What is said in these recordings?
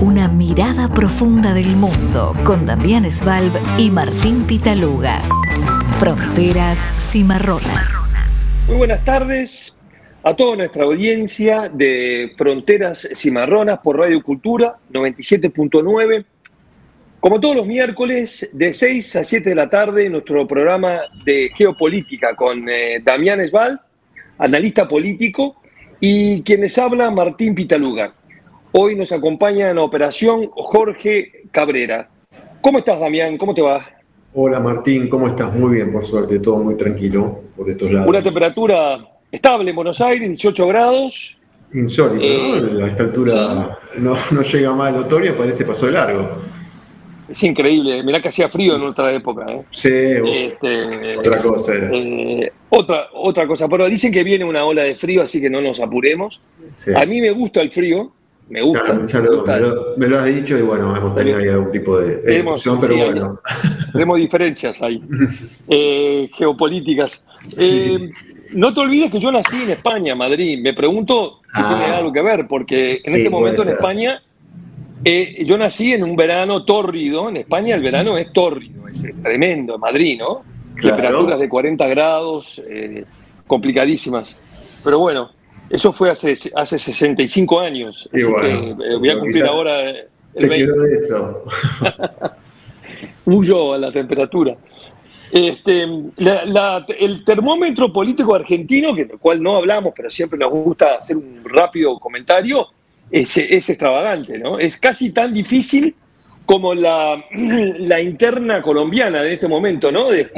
Una mirada profunda del mundo con Damián Svalb y Martín Pitaluga. Fronteras cimarronas. Muy buenas tardes a toda nuestra audiencia de Fronteras Cimarronas por Radio Cultura 97.9. Como todos los miércoles, de 6 a 7 de la tarde, nuestro programa de geopolítica con eh, Damián Esbal, analista político, y quienes habla Martín Pitaluga. Hoy nos acompaña en la operación Jorge Cabrera. ¿Cómo estás, Damián? ¿Cómo te va? Hola, Martín. ¿Cómo estás? Muy bien, por suerte. Todo muy tranquilo por estos lados. Una temperatura estable en Buenos Aires, 18 grados. Insólito, ¿no? Eh, a esta altura no, no, llega más el otoño, parece pasó de largo. Es increíble, mirá que hacía frío en otra época. ¿eh? Sí, este, otra cosa era. Eh, otra, otra cosa, pero dicen que viene una ola de frío, así que no nos apuremos. A mí me gusta el frío, me gusta. me, lo, has dicho y bueno, hemos tenido ahí algún tipo de, tenemos, pero bueno. tenemos diferencias ahí, eh, geopolíticas. no te olvides que yo nací en España, Madrid. Me pregunto si tiene ah. algo que ver, porque en este momento en España eh, yo nací en un verano tórrido, en España el verano es tórrido, es tremendo, en Madrid, ¿no? Temperaturas de 40 grados, eh, complicadísimas. Pero bueno, eso fue hace, hace 65 años. Eh, voy a cumplir ahora el te 20. de eso. Huyó a la temperatura. Este, el termómetro político argentino, que del cual no hablamos, pero siempre nos gusta hacer un rápido comentario, es, extravagante, ¿no? Es casi tan difícil como la, la interna colombiana de este momento, ¿no? De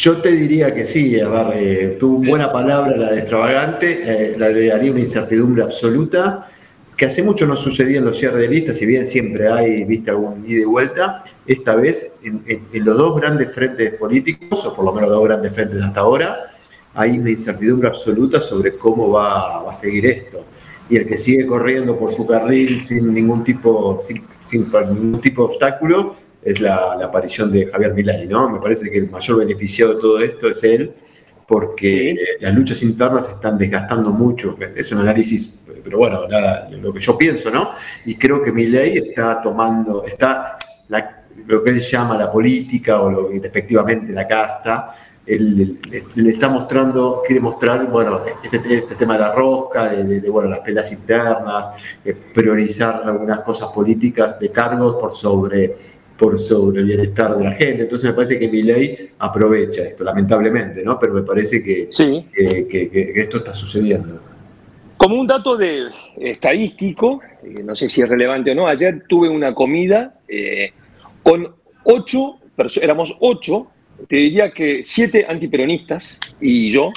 Yo te diría que sí, eh, tu buena palabra, la de extravagante, eh, le agregaría una incertidumbre absoluta, que hace mucho no sucedía en los cierres de listas, si bien siempre hay, viste, algún ida y vuelta, esta vez en, los dos grandes frentes políticos, o por lo menos dos grandes frentes hasta ahora, hay una incertidumbre absoluta sobre cómo va, va a seguir esto y el que sigue corriendo por su carril sin ningún tipo, sin, ningún tipo de obstáculo es la, aparición de Javier Milei, ¿no? Me parece que el mayor beneficiado de todo esto es él, porque las luchas internas se están desgastando mucho. Es un análisis, pero bueno, lo que yo pienso, ¿no? Y creo que Milei está tomando, está lo que él llama la política o lo respectivamente la casta, él, le está mostrando, quiere mostrar, bueno, este, este tema de la rosca, de, bueno, las peleas internas, eh, priorizar algunas cosas políticas de cargos por sobre, por sobre el bienestar de la gente. Entonces me parece que mi ley aprovecha esto, lamentablemente, ¿no? Pero me parece que, que, esto está sucediendo. Como un dato de estadístico, eh, no sé si es relevante o no, ayer tuve una comida eh, con ocho, éramos ocho te diría que siete antiperonistas y yo.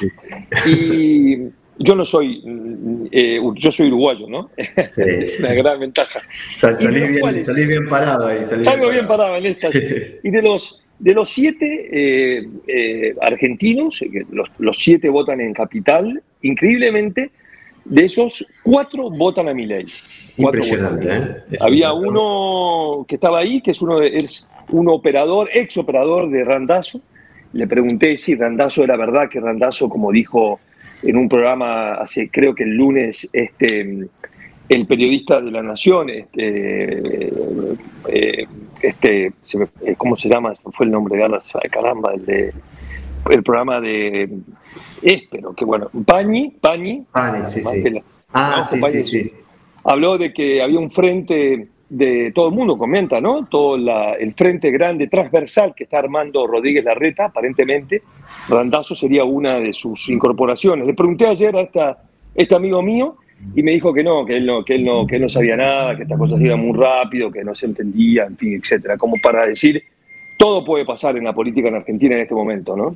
Y yo no soy, eh, yo soy uruguayo, ¿no? es una gran ventaja. salí, bien, parado ahí. Salgo bien parado en esta. Y de los, de los siete eh, eh, argentinos, los, los, siete votan en Capital, increíblemente, de esos cuatro votan a mi ley. Impresionante, ¿eh? Había uno que estaba ahí, que es uno de, un operador, ex operador de Randazo. Le pregunté si Randazo era verdad, que Randazo, como dijo en un programa hace, creo que el lunes, este, el periodista de la Nación, este, eh, este eh, ¿cómo se llama? Fue el nombre de caramba, el de el programa de Espero, que bueno, Pañi, Pañi. Pañi, sí, sí. ah, sí, sí, sí. Habló de que había un frente de todo el mundo comenta, ¿no? Todo el frente grande transversal que está armando Rodríguez Larreta, aparentemente, Randazo sería una de sus incorporaciones. Le pregunté ayer a esta, este amigo mío y me dijo que no, que él no, que él no, que no sabía nada, que estas cosas iban muy rápido, que no se entendía, en fin, etcétera. Como para decir, todo puede pasar en la política en Argentina en este momento, ¿no?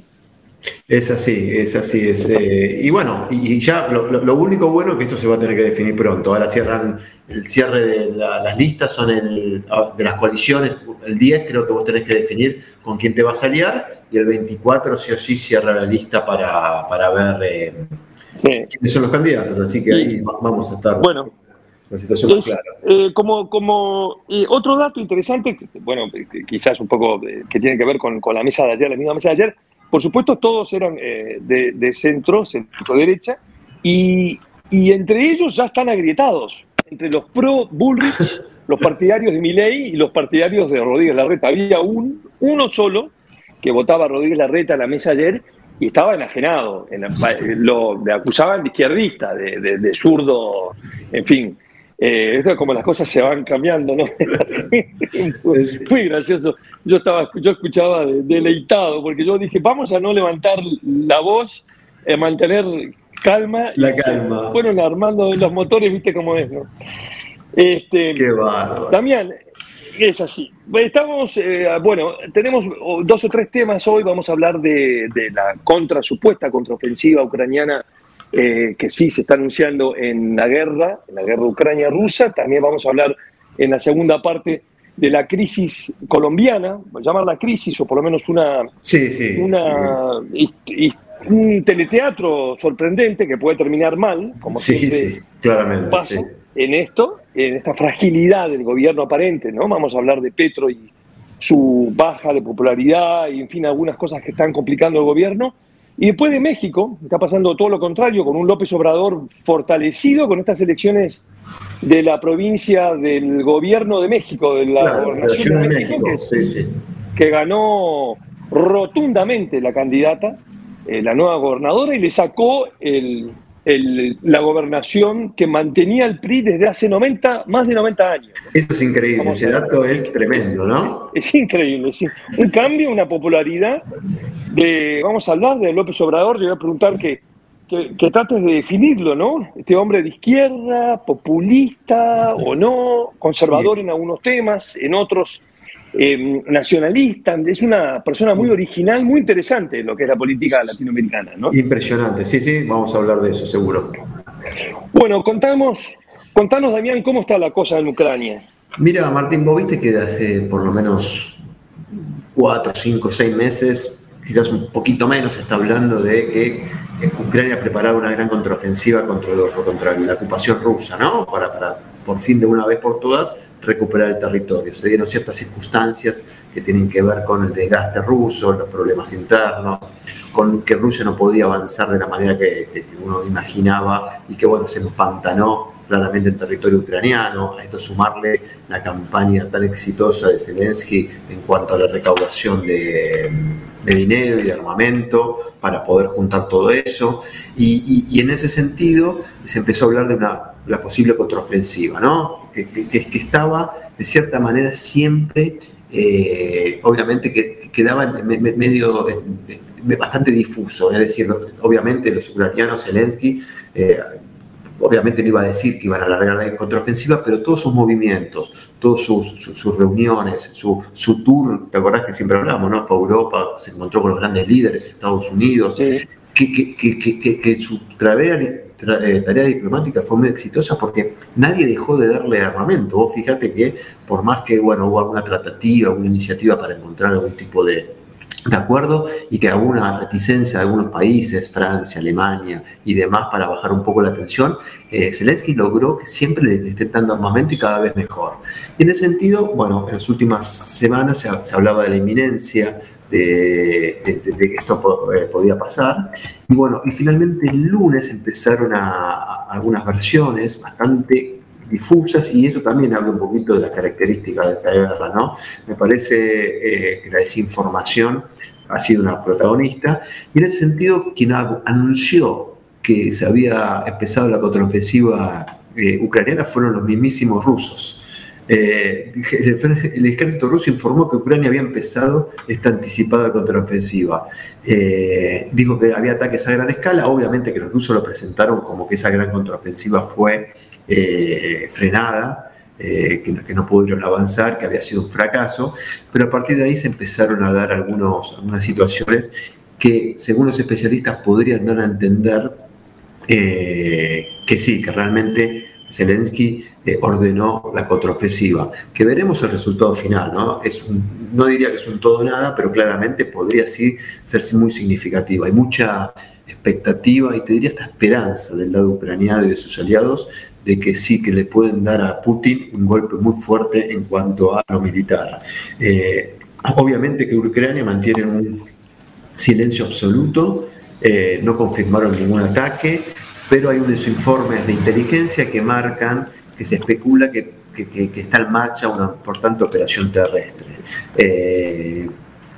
Es así, es así. Es, eh, y bueno, y ya lo, único bueno es que esto se va a tener que definir pronto. Ahora cierran el cierre de las listas, son el, ah, de las coaliciones. El 10 creo que vos tenés que definir con quién te vas a aliar y el 24 sí o sí cierra la lista para, para ver eh, quiénes son los candidatos. Así que ahí vamos a estar. Bueno. La situación clara. Eh, como como otro dato interesante, bueno, quizás un poco que tiene que ver con, con la mesa de ayer, la misma mesa de ayer, por supuesto, todos eran eh, de, centro, centro-derecha, y, entre ellos ya están agrietados. entre los pro Bullrich, los partidarios de Milei y los partidarios de Rodríguez Larreta. Había un, uno solo que votaba a Rodríguez Larreta en la mesa ayer y estaba enajenado. lo, le acusaban de izquierdista, de, zurdo, en fin. Eh, es como las cosas se van cambiando, ¿no? Muy gracioso. Yo estaba, yo escuchaba deleitado, porque yo dije, vamos a no levantar la voz, a mantener calma. La calma. Fueron armando los motores, viste cómo es, ¿no? Este, Qué bárbaro. También es así. Estamos, eh, bueno, tenemos dos o tres temas hoy. Vamos a hablar de, la contra, supuesta contraofensiva ucraniana eh, que sí se está anunciando en la guerra, en la guerra Ucrania-Rusa. También vamos a hablar en la segunda parte de la crisis colombiana, llamarla crisis o por lo menos una, sí, sí. una un teleteatro sorprendente que puede terminar mal, como siempre claramente, pasa en esto, en esta fragilidad del gobierno aparente, ¿no? Vamos a hablar de Petro y su baja de popularidad y, en fin, algunas cosas que están complicando el gobierno. Y después de México, está pasando todo lo contrario, con un López Obrador fortalecido con estas elecciones de la provincia del gobierno de México, de la gobernación de, México, que, ganó rotundamente la candidata, eh, la nueva gobernadora, y le sacó el, la gobernación que mantenía el PRI desde hace 90, más de 90 años. Eso es increíble, ese dato es tremendo, ¿no? Es, increíble, sí. Un cambio, una popularidad de, vamos a hablar de López Obrador, le voy a preguntar que, que, trates de definirlo, ¿no? Este hombre de izquierda, populista o no, conservador en algunos temas, en otros eh, nacionalista, es una persona muy original, muy interesante en lo que es la política latinoamericana. ¿no? Impresionante, sí, sí, vamos a hablar de eso seguro. Bueno, contamos, contanos, Damián, cómo está la cosa en Ucrania. Mira, Martín, vos viste que hace por lo menos cuatro, cinco, seis meses, quizás un poquito menos, se está hablando de que Ucrania preparaba una gran contraofensiva contra, contra la ocupación rusa, ¿no? Para, para por fin de una vez por todas recuperar el territorio. Se dieron ciertas circunstancias que tienen que ver con el desgaste ruso, los problemas internos, con que Rusia no podía avanzar de la manera que, uno imaginaba y que, bueno, se empantanó claramente en territorio ucraniano. A esto sumarle la campaña tan exitosa de Zelensky en cuanto a la recaudación de, dinero y de armamento para poder juntar todo eso. Y, en ese sentido se empezó a hablar de una la posible contraofensiva, ¿no? que, que, estaba de cierta manera siempre, eh, obviamente que quedaba medio bastante difuso, es decir, obviamente los ucranianos, Zelensky, eh, obviamente no iba a decir que iban a alargar la contraofensiva, pero todos sus movimientos, todas sus, reuniones, su, su, tour, ¿te acordás que siempre hablamos, ¿no? Fue a Europa, se encontró con los grandes líderes, Estados Unidos, que, que, que, que, su travea eh, tarea diplomática fue muy exitosa porque nadie dejó de darle armamento. Vos fíjate que por más que bueno, hubo alguna tratativa, una iniciativa para encontrar algún tipo de, de acuerdo y que alguna reticencia de algunos países, Francia, Alemania y demás, para bajar un poco la tensión, eh, Zelensky logró que siempre le, esté dando armamento y cada vez mejor. Y en ese sentido, bueno, en las últimas semanas se, hablaba de la inminencia de, que esto eh, podía pasar. Y bueno, y finalmente el lunes empezaron a, algunas versiones bastante difusas y eso también habla un poquito de las características de esta guerra, ¿no? Me parece eh, que la desinformación ha sido una protagonista y en ese sentido quien anunció que se había empezado la contraofensiva eh, ucraniana fueron los mismísimos rusos. Eh, el, ejército ruso informó que Ucrania había empezado esta anticipada contraofensiva. Dijo que había ataques a gran escala, obviamente que los rusos lo presentaron como que esa gran contraofensiva fue eh, frenada, que, no pudieron avanzar, que había sido un fracaso, pero a partir de ahí se empezaron a dar algunos, algunas situaciones que, según los especialistas, podrían dar a entender que sí, que realmente Zelensky eh, ordenó la contraofensiva, que veremos el resultado final, ¿no? Es no diría que es un todo nada, pero claramente podría sí ser muy significativa. Hay mucha expectativa y te diría esta esperanza del lado ucraniano y de sus aliados de que sí que le pueden dar a Putin un golpe muy fuerte en cuanto a lo militar. Eh, obviamente que Ucrania mantiene un silencio absoluto, eh, no confirmaron ningún ataque, pero hay unos informes de inteligencia que marcan que se especula que, está en marcha una importante operación terrestre. Eh,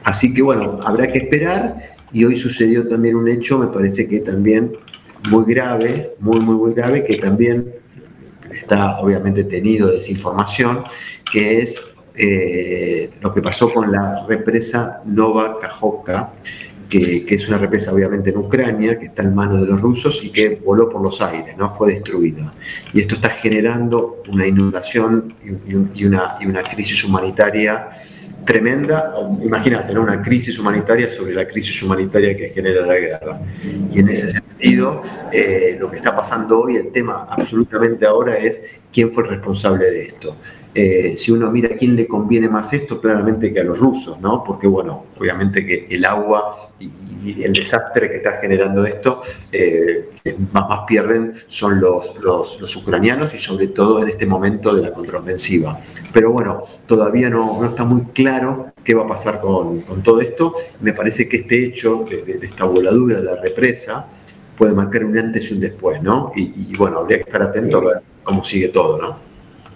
así que bueno, habrá que esperar y hoy sucedió también un hecho, me parece que también muy grave, muy, muy, muy grave, que también está obviamente tenido desinformación, que es eh, lo que pasó con la represa Nova Kajovka, que, es una represa obviamente en Ucrania, que está en manos de los rusos y que voló por los aires, ¿no? fue destruida. Y esto está generando una inundación una, y una crisis humanitaria tremenda, imagínate, ¿no? una crisis humanitaria sobre la crisis humanitaria que genera la guerra. Y en ese sentido, eh, lo que está pasando hoy, el tema absolutamente ahora es quién fue el responsable de esto. Eh, si uno mira a quién le conviene más esto, claramente que a los rusos, ¿no? Porque, bueno, obviamente que el agua y, el desastre que está generando esto, eh, más, más pierden son los, los, ucranianos y sobre todo en este momento de la contraofensiva. Pero bueno, todavía no, no está muy claro qué va a pasar con, con, todo esto. Me parece que este hecho de, esta voladura de la represa puede marcar un antes y un después, ¿no? Y, y bueno, habría que estar atento a ver cómo sigue todo, ¿no?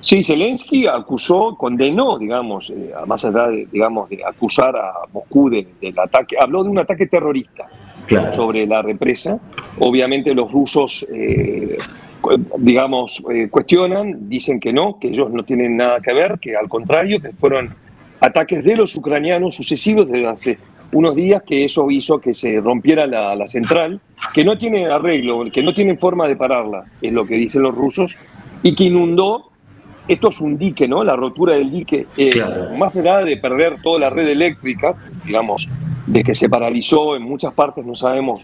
Sí, Zelensky acusó, condenó, digamos, eh, más allá de, digamos, de acusar a Moscú del ataque, habló de un ataque terrorista sobre la represa. Obviamente los rusos, eh, digamos, eh, cuestionan, dicen que no, que ellos no tienen nada que ver, que al contrario, que fueron ataques de los ucranianos sucesivos desde hace unos días, que eso hizo que se rompiera la, la central, que no tiene arreglo, que no tienen forma de pararla, es lo que dicen los rusos, y que inundó esto es un dique, ¿no? La rotura del dique, eh, más allá de perder toda la red eléctrica, digamos, de que se paralizó en muchas partes, no sabemos,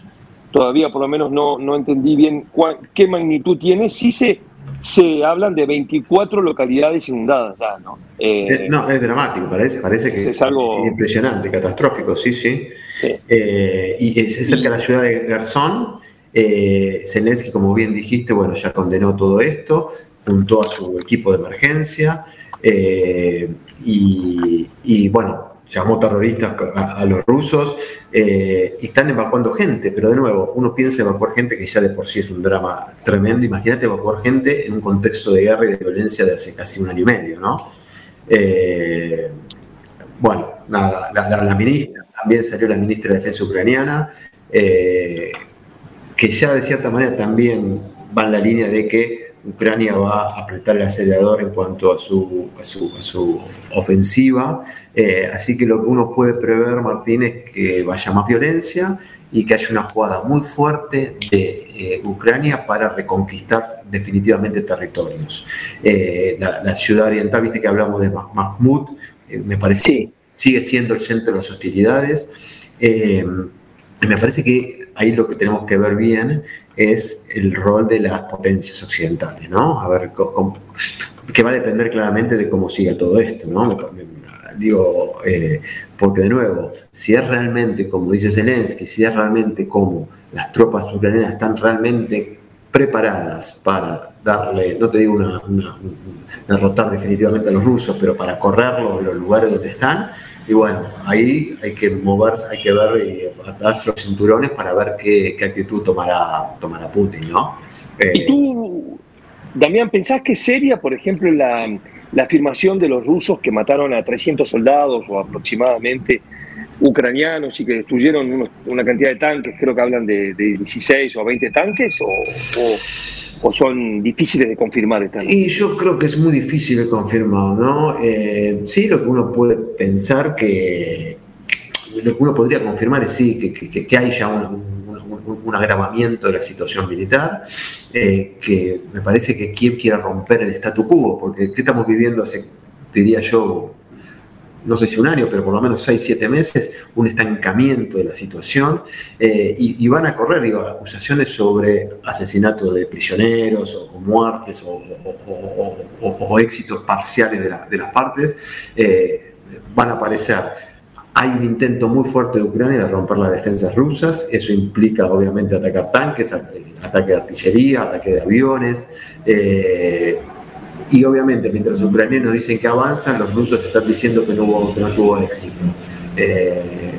todavía por lo menos no, no entendí bien qué magnitud tiene, sí se, se hablan de 24 localidades inundadas ya, ¿no? Eh, no, es dramático, parece, parece que es, algo impresionante, catastrófico, sí, sí. Eh, y es, cerca de la ciudad de Garzón. Zelensky, como bien dijiste, bueno, ya condenó todo esto juntó a su equipo de emergencia eh, y, bueno, llamó terroristas a, los rusos eh, y están evacuando gente, pero de nuevo, uno piensa evacuar gente que ya de por sí es un drama tremendo, imagínate evacuar gente en un contexto de guerra y de violencia de hace casi un año y medio, ¿no? Eh, bueno, nada, la, ministra, también salió la ministra de Defensa ucraniana, que ya de cierta manera también va en la línea de que Ucrania va a apretar el acelerador en cuanto a su, a su, ofensiva. Eh, así que lo que uno puede prever, Martín, es que vaya más violencia y que haya una jugada muy fuerte de eh, Ucrania para reconquistar definitivamente territorios. Eh, la, ciudad oriental, viste que hablamos de Mahmoud, me parece que sigue siendo el centro de las hostilidades. me parece que ahí lo que tenemos que ver bien es el rol de las potencias occidentales, ¿no? A ver, que va a depender claramente de cómo siga todo esto, ¿no? Digo, eh, porque de nuevo, si es realmente, como dice Zelensky, si es realmente como las tropas ucranianas están realmente preparadas para darle, no te digo una, derrotar definitivamente a los rusos, pero para correrlos de los lugares donde están, y bueno, ahí hay que moverse, hay que ver y atarse los cinturones para ver qué, actitud tomará, tomará Putin, ¿no? ¿Y tú, Damián, pensás que sería, por ejemplo, la, afirmación de los rusos que mataron a 300 soldados o aproximadamente ucranianos y que destruyeron una cantidad de tanques, creo que hablan de, 16 o 20 tanques, o son difíciles de confirmar esta Y yo creo que es muy difícil de confirmar, ¿no? Eh, sí, lo que uno puede pensar que, lo que uno podría confirmar es sí, que, hay ya un, agravamiento de la situación militar, eh, que me parece que Kiev quiere romper el statu quo, porque ¿qué estamos viviendo hace, diría yo, no sé si un año, pero por lo menos seis, siete meses, un estancamiento de la situación eh, y, van a correr digo, acusaciones sobre asesinato de prisioneros o, muertes o, éxitos parciales de, las partes, eh, van a aparecer. Hay un intento muy fuerte de Ucrania de romper las defensas rusas, eso implica obviamente atacar tanques, ataque de artillería, ataque de aviones. Eh, y obviamente, mientras los ucranianos dicen que avanzan, los rusos están diciendo que no, tuvo éxito. Eh,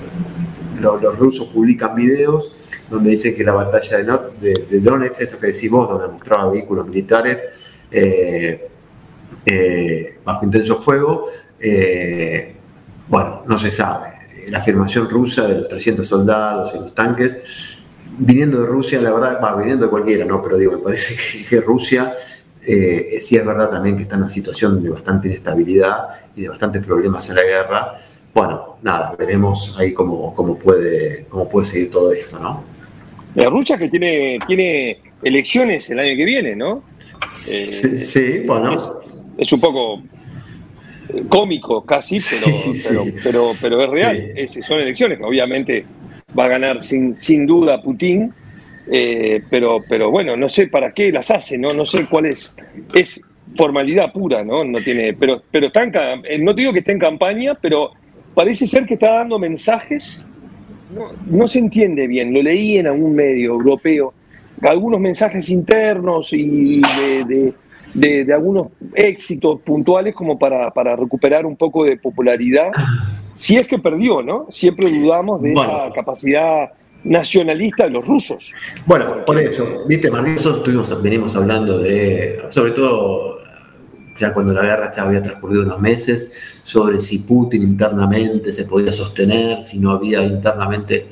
los rusos publican videos donde dicen que la batalla de, de, Donetsk, eso que decís vos, donde mostraba vehículos militares, bajo intenso fuego. bueno, no se sabe. La afirmación rusa de los 300 soldados y los tanques, viniendo de Rusia, la verdad, va viniendo de cualquiera, ¿no? Pero digo, me parece que, Rusia sí es verdad también que está en una situación de bastante inestabilidad y de bastantes problemas en la guerra bueno, nada, veremos ahí cómo, cómo, puede, cómo puede seguir todo esto, ¿no? La Rusia que tiene, tiene elecciones el año que viene, ¿no? sí, eh, bueno. Es, un poco cómico casi, pero, pero, pero, es real. son elecciones, obviamente va a ganar sin, sin duda Putin, eh, pero, pero bueno, no sé para qué las hace, ¿no? No sé cuál es. Es formalidad pura, ¿no? No tiene, pero, pero está en, eh, no digo que esté en campaña, pero parece ser que está dando mensajes, no, se entiende bien, lo leí en algún medio europeo, algunos mensajes internos y de, algunos éxitos puntuales como para, recuperar un poco de popularidad, si es que perdió, ¿no? Siempre dudamos de esa capacidad nacionalista de los rusos. Bueno, por eso, viste, Martín, nosotros venimos hablando de, sobre todo ya cuando la guerra ya había transcurrido unos meses, sobre si Putin internamente se podía sostener, si no había internamente...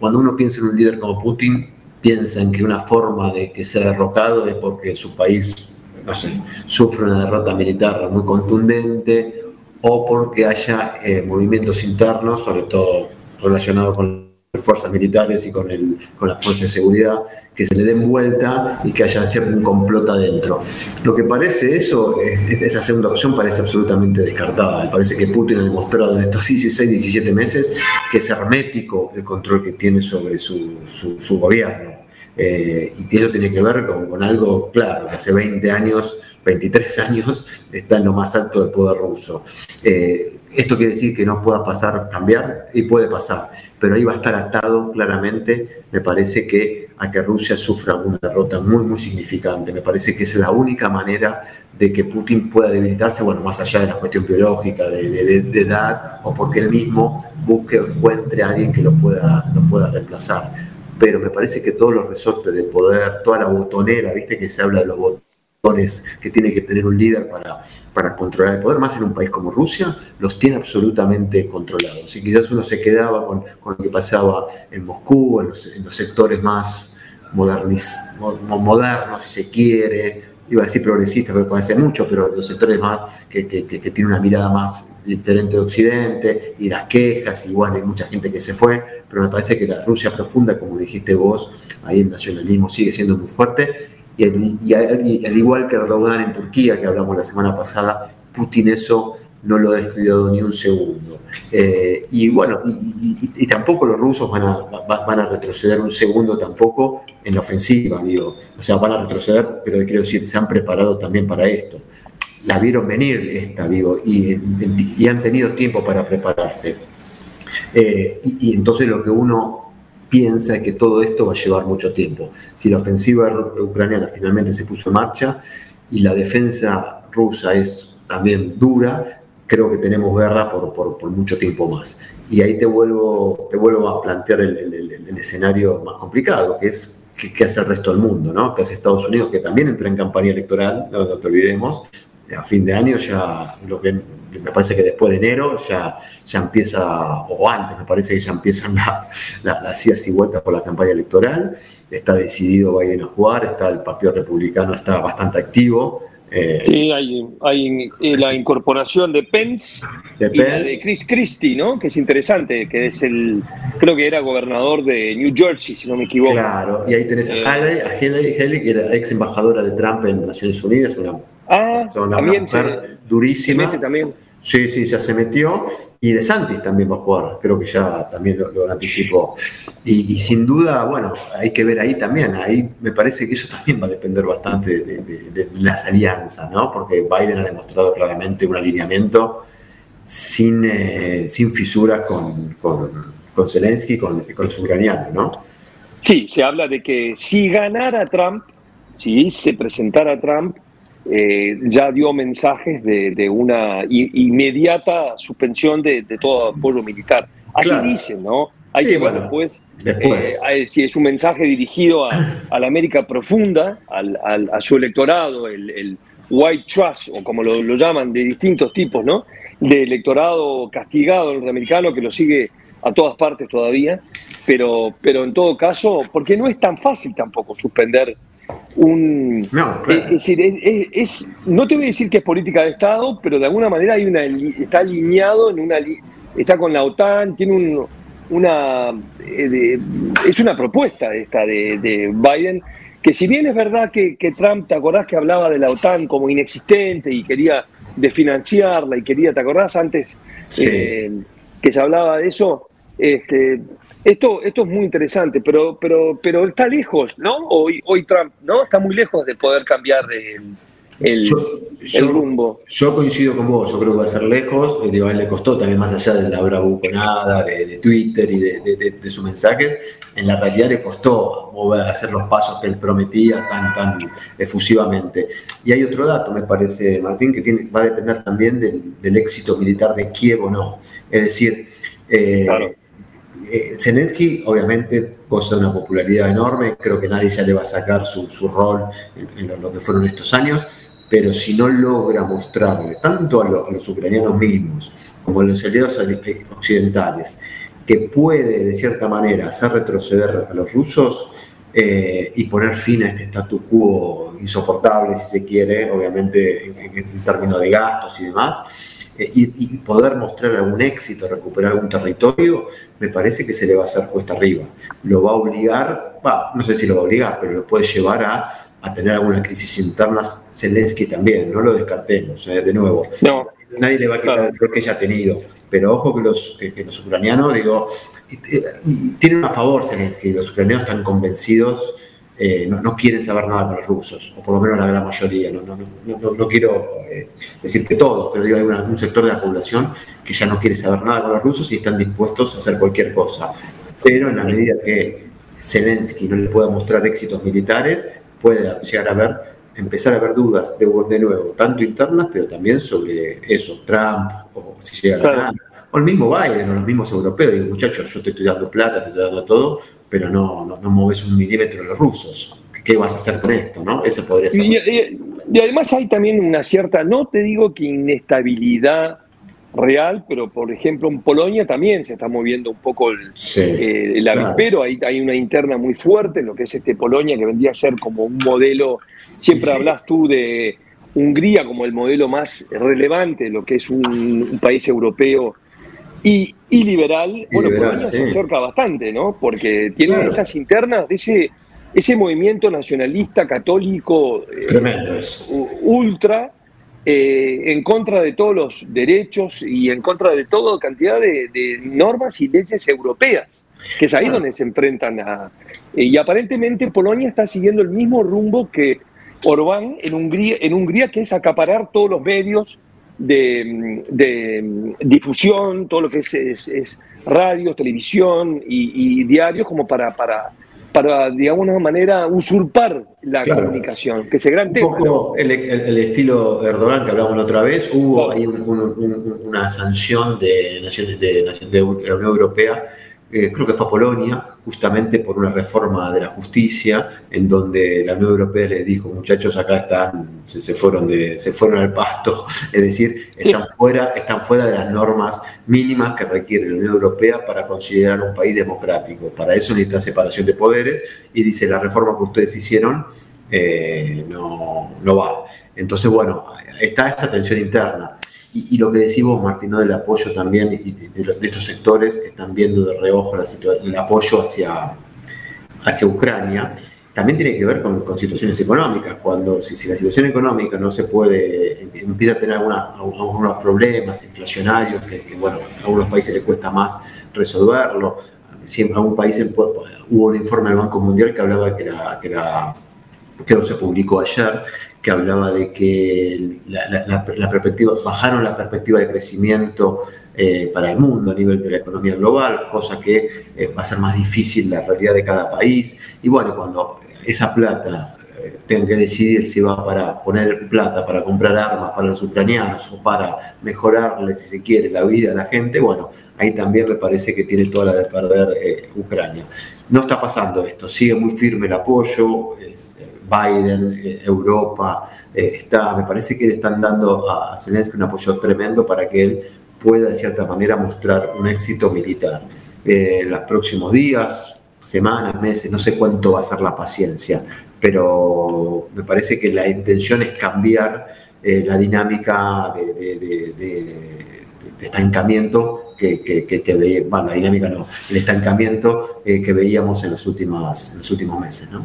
Cuando uno piensa en un líder como Putin, piensa en que una forma de que sea derrocado es porque su país, no sé, sufre una derrota militar muy contundente o porque haya eh, movimientos internos, sobre todo relacionados con fuerzas militares y con, el, con las fuerzas de seguridad, que se le den vuelta y que haya cierto un complot adentro. Lo que parece eso, es, esa segunda opción parece absolutamente descartada. Me parece que Putin ha demostrado en estos 16, 17 meses que es hermético el control que tiene sobre su, su, gobierno. Eh, y eso tiene que ver con, con, algo claro, que hace 20 años, 23 años, está en lo más alto del poder ruso. Eh, esto quiere decir que no pueda pasar, cambiar, y puede pasar pero ahí va a estar atado claramente, me parece que a que Rusia sufra una derrota muy, muy significante. Me parece que es la única manera de que Putin pueda debilitarse, bueno, más allá de la cuestión biológica, de, edad, o porque él mismo busque o encuentre a alguien que lo pueda, lo pueda reemplazar. Pero me parece que todos los resortes de poder, toda la botonera, viste que se habla de los botones que tiene que tener un líder para para controlar el poder, más en un país como Rusia, los tiene absolutamente controlados. Y quizás uno se quedaba con, lo que pasaba en Moscú, en los, sectores más modernos, si se quiere, iba a decir progresistas, me parece mucho, pero los sectores más que, que, que, tienen una mirada más diferente de Occidente, y las quejas, y bueno, hay mucha gente que se fue, pero me parece que la Rusia profunda, como dijiste vos, ahí el nacionalismo sigue siendo muy fuerte, y al, igual que Erdogan en Turquía, que hablamos la semana pasada, Putin eso no lo ha descuidado ni un segundo. Eh, y bueno, y, tampoco los rusos van a, van a retroceder un segundo tampoco en la ofensiva, digo. O sea, van a retroceder, pero quiero decir, se han preparado también para esto. La vieron venir esta, digo, y, han tenido tiempo para prepararse. Eh, y entonces lo que uno piensa que todo esto va a llevar mucho tiempo. Si la ofensiva ucraniana finalmente se puso en marcha y la defensa rusa es también dura, creo que tenemos guerra por, por, mucho tiempo más. Y ahí te vuelvo, te vuelvo a plantear el, escenario más complicado, que es qué, hace el resto del mundo, ¿no? ¿Qué hace Estados Unidos, que también entra en campaña electoral, no, no te olvidemos, a fin de año ya lo que me parece que después de enero ya, ya empieza, o antes me parece que ya empiezan las, las, idas y vueltas por la campaña electoral, está decidido Biden a jugar, está el Partido Republicano está bastante activo. Eh, sí, hay, hay, la incorporación de Pence, de y de Chris Christie, ¿no? Que es interesante, que es el, creo que era gobernador de New Jersey, si no me equivoco. Claro, y ahí tenés a eh, Haley, a Haley, que era ex embajadora de Trump en Naciones Unidas, una Ah, también durísima. también. Sí, sí, ya se metió. Y De Santis también va a jugar, creo que ya también lo, anticipó. Y, sin duda, bueno, hay que ver ahí también. Ahí me parece que eso también va a depender bastante de, las alianzas, ¿no? Porque Biden ha demostrado claramente un alineamiento sin, eh, sin fisuras con, con, con Zelensky y con, con los ucranianos, ¿no? Sí, se habla de que si ganara Trump, si se presentara Trump, eh, ya dio mensajes de, una inmediata suspensión de, todo apoyo militar. Así dicen, ¿no? Hay que ver después, eh, si es un mensaje dirigido a, la América profunda, a su electorado, el, white trust, o como lo, llaman, de distintos tipos, ¿no? De electorado castigado norteamericano que lo sigue a todas partes todavía, pero, pero en todo caso, porque no es tan fácil tampoco suspender un... No, es, decir, es, no te voy a decir que es política de Estado, pero de alguna manera hay una, está alineado en una... Está con la OTAN, tiene un, una, eh, es una propuesta esta de, Biden, que si bien es verdad que, Trump, ¿te acordás que hablaba de la OTAN como inexistente y quería desfinanciarla y quería, ¿te acordás antes eh, que se hablaba de eso? Este, esto, esto es muy interesante, pero, pero, pero está lejos, ¿no? Hoy, hoy Trump, ¿no? Está muy lejos de poder cambiar el, el, rumbo. Yo coincido con vos, yo creo que va a ser lejos, eh, digo, a él le costó también más allá de la bravuconada, de, de Twitter y de, sus mensajes, en la realidad le costó mover, hacer los pasos que él prometía tan, tan efusivamente. Y hay otro dato, me parece, Martín, que tiene, va a depender también del, éxito militar de Kiev o no. Es decir, eh, eh, Zelensky obviamente goza de una popularidad enorme, creo que nadie ya le va a sacar su, rol en, lo, que fueron estos años, pero si no logra mostrarle tanto a, los ucranianos mismos como a los aliados occidentales que puede de cierta manera hacer retroceder a los rusos eh, y poner fin a este statu quo insoportable, si se quiere, obviamente en, términos de gastos y demás, eh, y, poder mostrar algún éxito, recuperar algún territorio, me parece que se le va a hacer cuesta arriba. Lo va a obligar, no sé si lo va a obligar, pero lo puede llevar a a tener algunas crisis internas, Zelensky también, no lo descartemos, eh, de nuevo. No, Nadie le va a quitar el rol que ella ha tenido, pero ojo que los, que, los ucranianos, digo, tienen a favor Zelensky, los ucranianos están convencidos, eh, no, quieren saber nada con los rusos, o por lo menos la gran mayoría, no, no, no, no quiero eh, decir que todos, pero digo, hay un sector de la población que ya no quiere saber nada con los rusos y están dispuestos a hacer cualquier cosa. Pero en la medida que Zelensky no le pueda mostrar éxitos militares, puede llegar a ver, empezar a haber dudas de, de nuevo, tanto internas, pero también sobre eso, Trump, o si llega a ganar, o el mismo Biden, o los mismos europeos, digo, muchachos, yo te estoy dando plata, te estoy dando todo, pero no, no, no moves un milímetro los rusos. ¿Qué vas a hacer con esto? ¿no? Ese podría ser. y además hay también una cierta, no te digo que inestabilidad real, pero por ejemplo en Polonia también se está moviendo un poco el, eh, avispero, hay, hay, una interna muy fuerte en lo que es este Polonia que vendría a ser como un modelo, siempre hablas tú de Hungría como el modelo más relevante lo que es un, país europeo y, liberal, bueno, Polonia se acerca bastante, ¿no? Porque tiene esas internas de ese, ese movimiento nacionalista católico eh, Tremendo ultra eh, en contra de todos los derechos y en contra de toda cantidad de, normas y leyes europeas, que es ahí donde se enfrentan a... Eh, y aparentemente Polonia está siguiendo el mismo rumbo que Orbán en Hungría, en Hungría que es acaparar todos los medios de, difusión, todo lo que es, es, radio, televisión y, diarios como para, para para, de alguna manera, usurpar la comunicación, que ese gran tema. el, estilo Erdogan que hablamos la otra vez, hubo ahí una sanción de, naciones, de, de la Unión Europea eh, creo que fue a Polonia, justamente por una reforma de la justicia, en donde la Unión Europea les dijo, muchachos, acá están, se, fueron, de, se fueron al pasto, es decir, están, fuera, están fuera de las normas mínimas que requiere la Unión Europea para considerar un país democrático. Para eso necesita separación de poderes y dice, la reforma que ustedes hicieron eh, no, no va. Entonces, bueno, está esta tensión interna. Y, lo que decimos, Martín, del apoyo también de, estos sectores que están viendo de reojo el apoyo hacia, hacia Ucrania, también tiene que ver con, situaciones económicas. Cuando si, la situación económica no se puede, empieza a tener algunos problemas inflacionarios, que, bueno, a algunos países les cuesta más resolverlo. Siempre a algún país hubo un informe del Banco Mundial que hablaba que la, que la que se publicó ayer, que hablaba de que la, perspectiva, bajaron la perspectiva de crecimiento eh, para el mundo a nivel de la economía global, cosa que eh, va a ser más difícil la realidad de cada país. Y bueno, cuando esa plata eh, tenga que decidir si va para poner plata, para comprar armas para los ucranianos o para mejorarle, si se quiere, la vida a la gente, bueno, ahí también me parece que tiene toda la de perder Ucrania. No está pasando esto, sigue muy firme el apoyo, Biden, Europa, está, me parece que le están dando a Zelensky un apoyo tremendo para que él pueda de cierta manera mostrar un éxito militar. en los próximos días, semanas, meses, no sé cuánto va a ser la paciencia, pero me parece que la intención es cambiar eh, la dinámica de, estancamiento que, que, bueno, la dinámica no, el estancamiento eh, que veíamos en los, últimos, los últimos meses. ¿no?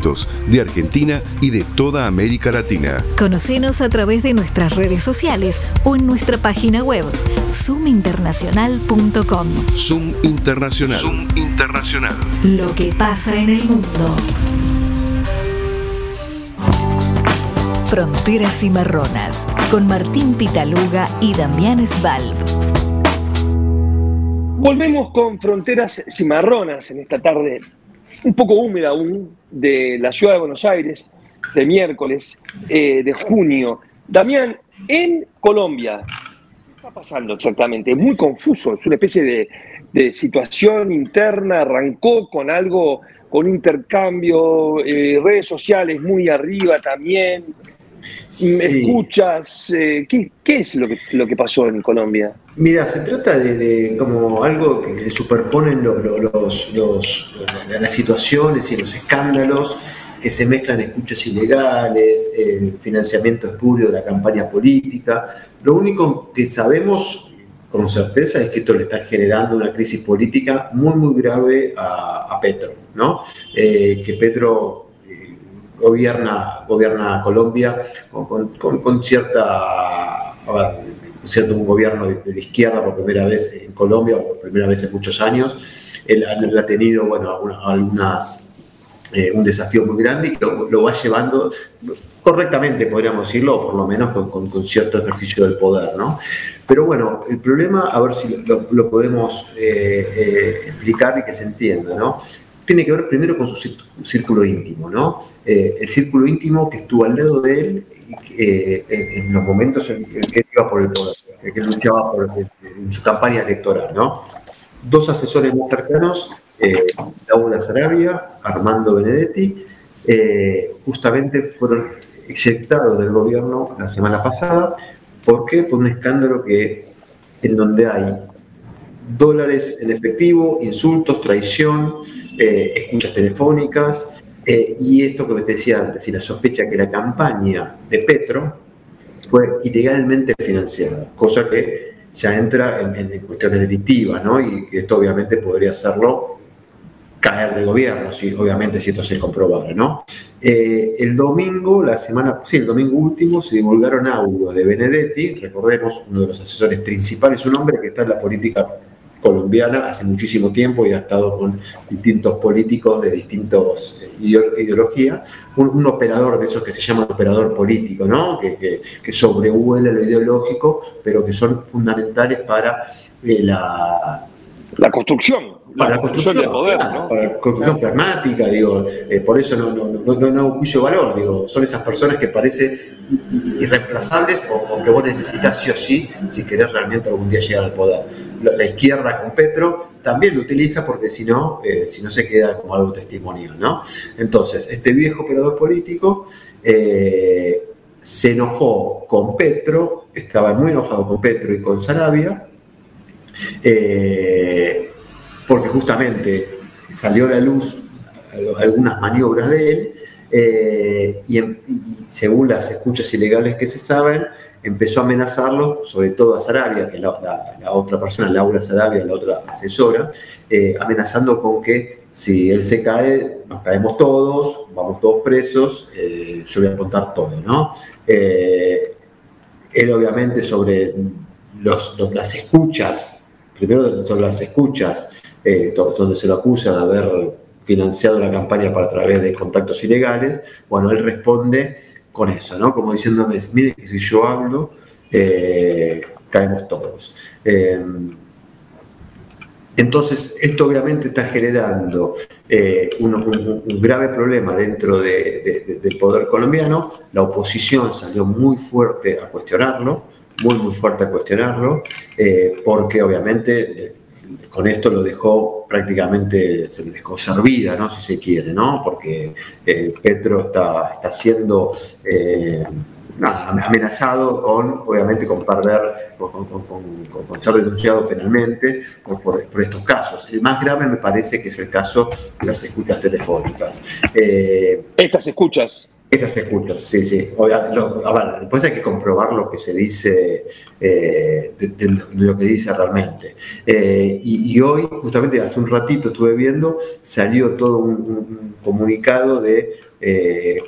de Argentina y de toda América Latina. Conocenos a través de nuestras redes sociales o en nuestra página web zoominternacional.com. Zoom Internacional. Zoom Internacional. Lo que pasa en el mundo. Fronteras Cimarronas con Martín Pitaluga y Damián Svalb. Volvemos con Fronteras Cimarronas en esta tarde un poco húmeda aún de la ciudad de Buenos Aires, de miércoles, eh, de junio. Damián, en Colombia, ¿qué está pasando exactamente? Es muy confuso, es una especie de, situación interna, arrancó con algo, con intercambio, eh, redes sociales muy arriba también. ¿Escuchas? Eh, ¿qué, es lo que, lo que pasó en Colombia? Mira, se trata de, como algo que se superponen los, las situaciones y los escándalos, que se mezclan escuchas ilegales, el financiamiento espurio de la campaña política. Lo único que sabemos con certeza es que esto le está generando una crisis política muy, muy grave a, Petro, ¿no? Eh, que Petro gobierna, gobierna Colombia con, cierta, cierto un gobierno de, izquierda por primera vez en Colombia, por primera vez en muchos años. Él, ha tenido, bueno, algunas, eh, un desafío muy grande y lo, va llevando correctamente, podríamos decirlo, por lo menos con, cierto ejercicio del poder, ¿no? Pero bueno, el problema, a ver si lo, podemos eh, eh, explicar y que se entienda, ¿no? Tiene que ver primero con su círculo íntimo, ¿no? Eh, el círculo íntimo que estuvo al lado de él eh, en, los momentos en que iba por el poder, que luchaba en su campaña electoral, ¿no? Dos asesores más cercanos, eh, Laura Sarabia, Armando Benedetti, eh, justamente fueron eyectados del gobierno la semana pasada. ¿Por qué? Por un escándalo que en donde hay dólares en efectivo, insultos, traición, eh, escuchas telefónicas, eh, y esto que me decía antes, y la sospecha que la campaña de Petro fue ilegalmente financiada, cosa que ya entra en, cuestiones delictivas, ¿no? Y esto obviamente podría hacerlo caer del gobierno, si, obviamente si esto se comprobara, ¿no? Eh, el domingo, la semana, sí, el domingo último, se divulgaron audios de Benedetti, recordemos, uno de los asesores principales, un hombre que está en la política colombiana hace muchísimo tiempo y ha estado con distintos políticos de distintas eh, ideologías, un, operador de esos que se llama operador político, ¿no? que, que, sobrevuela lo ideológico, pero que son fundamentales para eh, la, la construcción para la construcción, de poder, ¿no? para la construcción pragmática, digo, eh, por eso no, no, no, no, juicio de valor, digo, son esas personas que parecen irreemplazables o, que vos necesitas sí o sí si querés realmente algún día llegar al poder. La, izquierda con Petro también lo utiliza porque si no, eh, si no se queda como algo testimonial, ¿no? Entonces, este viejo operador político eh, se enojó con Petro, estaba muy enojado con Petro y con Sarabia, eh, porque justamente salió a la luz algunas maniobras de él eh, y, según las escuchas ilegales que se saben, empezó a amenazarlo, sobre todo a Sarabia, que es la, otra persona, Laura Sarabia, la otra asesora, eh, amenazando con que si él se cae, nos caemos todos, vamos todos presos, eh, yo voy a contar todo, ¿no? Él obviamente sobre las escuchas, primero sobre las escuchas, donde se lo acusa de haber financiado la campaña para a través de contactos ilegales, bueno, él responde con eso, ¿no? Como diciéndome, miren que si yo hablo, caemos todos. Entonces, esto obviamente está generando eh, un, grave problema dentro del poder colombiano. La oposición salió muy fuerte a cuestionarlo, muy, muy fuerte a cuestionarlo, eh, porque obviamente eh, con esto lo dejó prácticamente, se le dejó servida, ¿no? si se quiere, ¿no? porque Petro está, está siendo amenazado con, obviamente, con perder, con, ser denunciado penalmente por, por, estos casos. El más grave me parece que es el caso de las escuchas telefónicas. Eh, Estas escuchas. Estas escuchas, sí, sí. A ver, después hay que comprobar lo que se dice, eh, lo que dice realmente. Eh, y, hoy, justamente hace un ratito estuve viendo, salió todo un comunicado de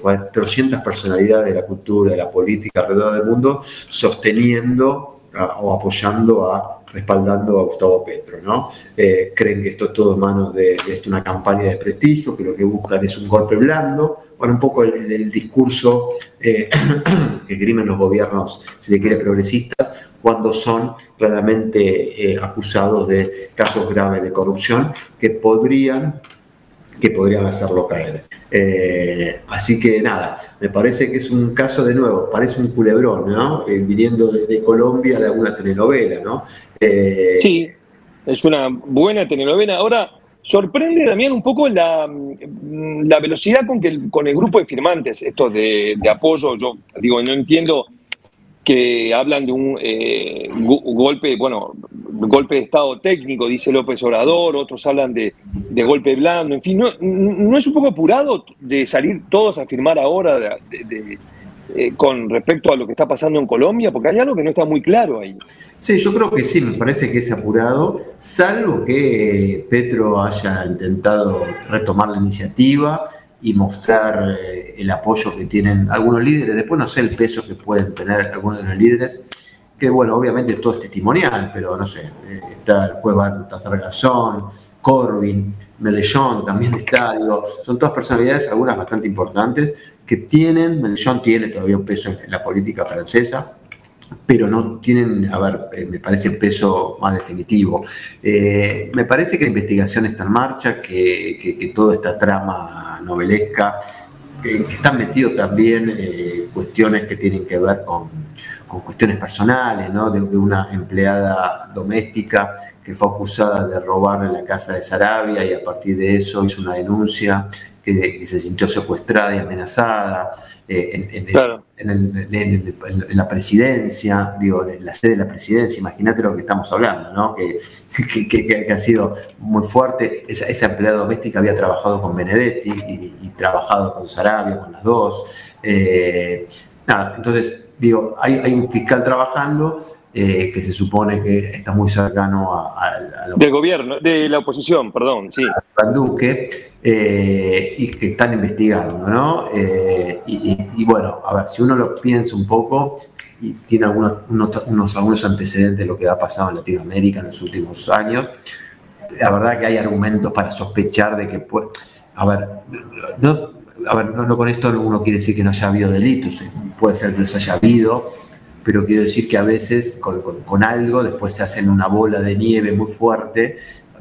400 eh, personalidades de la cultura, de la política alrededor del mundo, sosteniendo o apoyando a respaldando a Gustavo Petro, ¿no? Eh, creen que esto es todo en manos de, una campaña de desprestigio, que lo que buscan es un golpe blando, un poco el, discurso eh, que grimen los gobiernos, si se quiere, progresistas, cuando son claramente acusados de casos graves de corrupción que podrían que podrían hacerlo caer. Eh, así que nada, me parece que es un caso de nuevo, parece un culebrón, ¿no? Eh, viniendo de, Colombia de alguna telenovela, ¿no? Eh, sí, es una buena telenovela. Ahora, sorprende también un poco la, la velocidad con que el, con el grupo de firmantes, estos de, de apoyo, yo digo, no entiendo que hablan de un eh, golpe, bueno, golpe de Estado técnico, dice López Obrador, otros hablan de, golpe blando, en fin, ¿no, es un poco apurado de salir todos a firmar ahora eh, con respecto a lo que está pasando en Colombia? Porque hay algo que no está muy claro ahí. Sí, yo creo que sí, me parece que es apurado, salvo que Petro haya intentado retomar la iniciativa y mostrar eh, el apoyo que tienen algunos líderes. Después no sé el peso que pueden tener algunos de los líderes, que bueno, obviamente todo es testimonial, pero no sé, eh, está el juez Baltasar Garzón, Corbyn, Melechón también está, digo, son todas personalidades, algunas bastante importantes, que tienen, Melechón tiene todavía un peso en la política francesa, pero no tienen, a ver, eh, me parece peso más definitivo. Eh, me parece que la investigación está en marcha, que, toda esta trama novelesca, que están metidos también eh, cuestiones que tienen que ver con, cuestiones personales, ¿no? De, una empleada doméstica que fue acusada de robar en la casa de Sarabia y a partir de eso hizo una denuncia que se sintió secuestrada y amenazada. Eh, en, la presidencia, digo, en la sede de la presidencia, imagínate lo que estamos hablando, ¿no? que, que, ha sido muy fuerte. Esa, esa, empleada doméstica había trabajado con Benedetti y, trabajado con Sarabia, con las dos. Eh, nada, entonces, digo, hay, hay un fiscal trabajando eh, que se supone que está muy cercano a, del gobierno, de la oposición, perdón, sí. A Duque, eh, y que están investigando, ¿no? Eh, y, bueno, a ver, si uno lo piensa un poco, y tiene algunos, unos, algunos antecedentes de lo que ha pasado en Latinoamérica en los últimos años, la verdad que hay argumentos para sospechar de que, puede, a ver, no, a ver, no, no con esto uno quiere decir que no haya habido delitos, puede ser que los haya habido, pero quiero decir que a veces con, algo después se hacen una bola de nieve muy fuerte,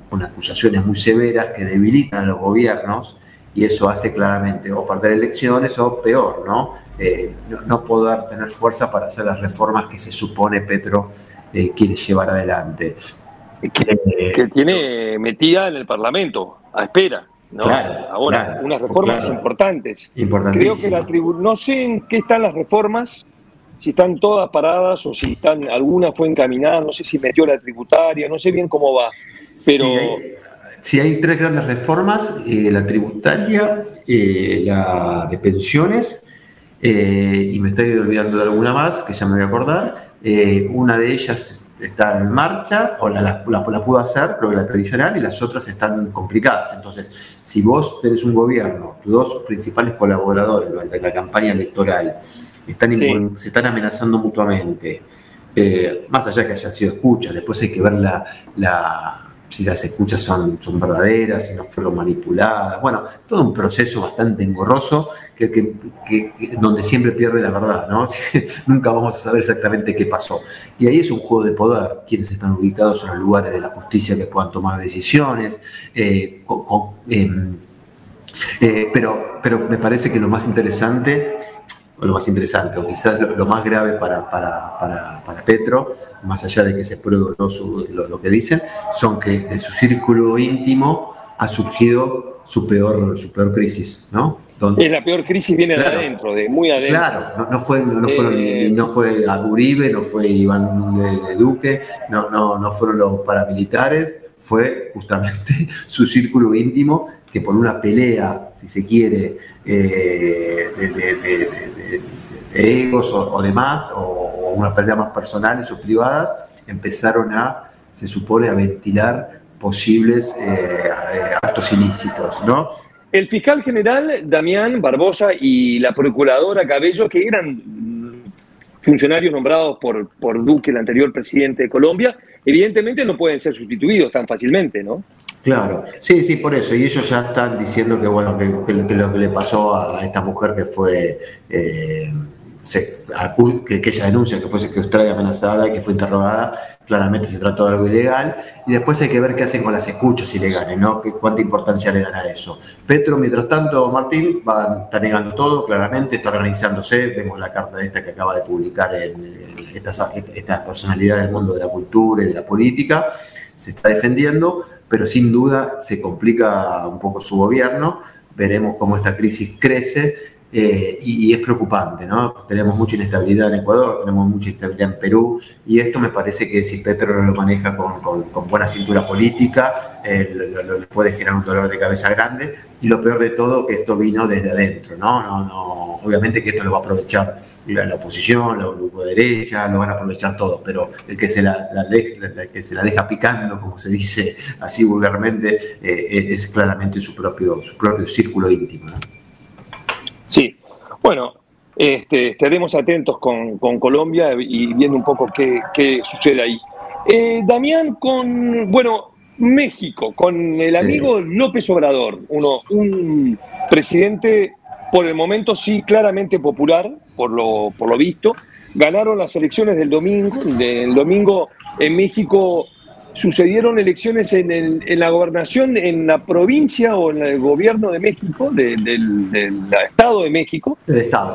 con acusaciones muy severas que debilitan a los gobiernos y eso hace claramente o perder elecciones o peor, ¿no? Eh, no, poder tener fuerza para hacer las reformas que se supone Petro eh, quiere llevar adelante. Que, eh, tiene metida en el Parlamento, a espera. ¿No? Ahora, unas reformas importantes. Creo que la no sé en qué están las reformas, si están todas paradas o si están, alguna fue encaminada, no sé si metió la tributaria, no sé bien cómo va, pero... Sí, hay, tres grandes reformas, eh, la tributaria, eh, la de pensiones, eh, y me estoy olvidando de alguna más, que ya me voy a acordar. una de ellas está en marcha o la, la, pudo hacer, pero la previsional, y las otras están complicadas. Entonces, si vos tenés un gobierno, tus dos principales colaboradores durante la campaña electoral están se están amenazando mutuamente, eh, más allá que haya sido escucha, después hay que ver la, si las escuchas son, son verdaderas, si no fueron manipuladas. Bueno, todo un proceso bastante engorroso que, donde siempre pierde la verdad, ¿no? Nunca vamos a saber exactamente qué pasó. Y ahí es un juego de poder, quienes están ubicados en los lugares de la justicia que puedan tomar decisiones. Eh, em, eh, pero, pero me parece que lo más interesante lo más interesante, o quizás lo, más grave para, para, Petro, más allá de que se pruebe lo, que dicen, son que de su círculo íntimo ha surgido su peor, su peor crisis, ¿no? Donde, la peor crisis viene de adentro, de muy adentro. Claro, no, fue, no, fueron, eh, no fue Uribe, no fue Iván de, Duque, no, no, no fueron los paramilitares, fue justamente su círculo íntimo que por una pelea, si se quiere, eh, de, egos o, demás, o, una pérdida más personales o privadas, empezaron a, se supone, a ventilar posibles eh, actos ilícitos, ¿no? El fiscal general Damián Barbosa y la procuradora Cabello, que eran funcionarios nombrados por, por Duque, el anterior presidente de Colombia, evidentemente no pueden ser sustituidos tan fácilmente, ¿no? Claro, sí, sí, por eso. Y ellos ya están diciendo que bueno, que, lo que le pasó a, esta mujer que fue eh, que, ella denuncia que fue secuestrada amenazada y que fue interrogada, claramente se trató de algo ilegal. Y después hay que ver qué hacen con las escuchas ilegales, ¿no? cuánta importancia le dan a eso. Petro, mientras tanto, Martín, va, está negando todo, claramente, está organizándose. Vemos la carta de esta que acaba de publicar en, esta, esta personalidad del mundo de la cultura y de la política. Se está defendiendo pero sin duda se complica un poco su gobierno. Veremos cómo esta crisis crece eh, y, es preocupante, ¿no? Tenemos mucha inestabilidad en Ecuador, tenemos mucha inestabilidad en Perú, y esto me parece que si Petro lo maneja con, buena cintura política, eh, lo, puede generar un dolor de cabeza grande, y lo peor de todo, que esto vino desde adentro, ¿no? no, no obviamente que esto lo va a aprovechar la, oposición, los grupos de derecha, lo van a aprovechar todo, pero el que se la, que se la deja picando, como se dice así vulgarmente, eh, es, claramente su propio, su propio círculo íntimo. ¿no? Sí, bueno, este, estaremos atentos con, Colombia y viendo un poco qué, sucede ahí. Eh, Damián, con, bueno, México, con el amigo López Obrador, uno, un presidente por el momento sí claramente popular, por lo, por lo visto, ganaron las elecciones del domingo, del domingo en México sucedieron elecciones en, en, la gobernación, en la provincia o en el gobierno de México, del, Estado de México,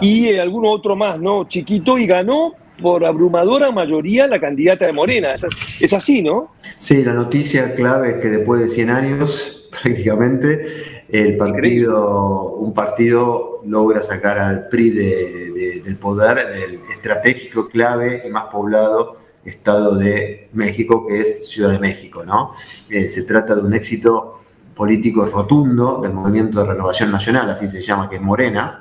y alguno otro más, ¿no? Chiquito, y ganó por abrumadora mayoría la candidata de Morena. Es, así, ¿no? Sí, la noticia clave es que después de 100 años, prácticamente, el partido, un partido logra sacar al PRI del poder, el estratégico clave y más poblado Estado de México, que es Ciudad de México. ¿no? Eh, se trata de un éxito político rotundo del Movimiento de Renovación Nacional, así se llama, que es Morena,